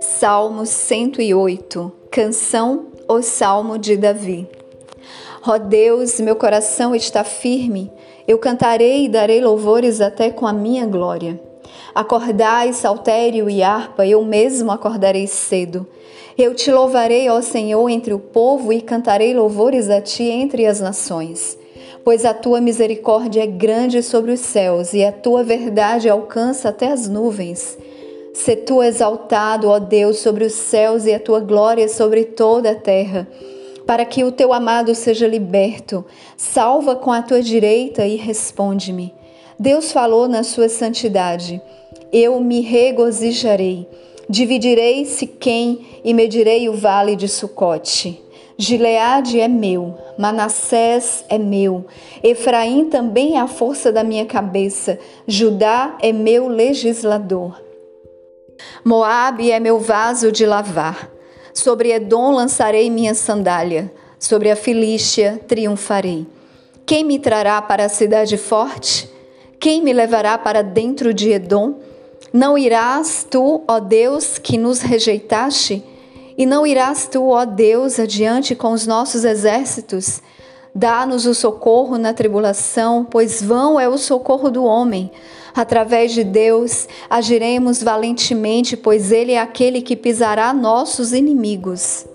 Salmo 108 Canção ou Salmo de Davi Ó Deus, meu coração está firme, eu cantarei e darei louvores até com a minha glória. Acordai, saltério e harpa, eu mesmo acordarei cedo. Eu te louvarei, ó Senhor, entre o povo e cantarei louvores a ti entre as nações. Pois a tua misericórdia é grande sobre os céus e a tua verdade alcança até as nuvens. Se tu exaltado, ó Deus, sobre os céus e a tua glória sobre toda a terra, para que o teu amado seja liberto. Salva com a tua direita e responde-me. Deus falou na sua santidade: Eu me regozijarei. Dividirei Siquém e medirei o vale de Sucote. Gileade é meu, Manassés é meu, Efraim também é a força da minha cabeça, Judá é meu legislador. Moabe é meu vaso de lavar. Sobre Edom lançarei minha sandália, sobre a Filístia triunfarei. Quem me trará para a cidade forte? Quem me levará para dentro de Edom? Não irás tu, ó Deus, que nos rejeitaste? E não irás tu, ó Deus, adiante com os nossos exércitos? Dá-nos o socorro na tribulação, pois vão é o socorro do homem. Através de Deus agiremos valentemente, pois Ele é aquele que pisará nossos inimigos.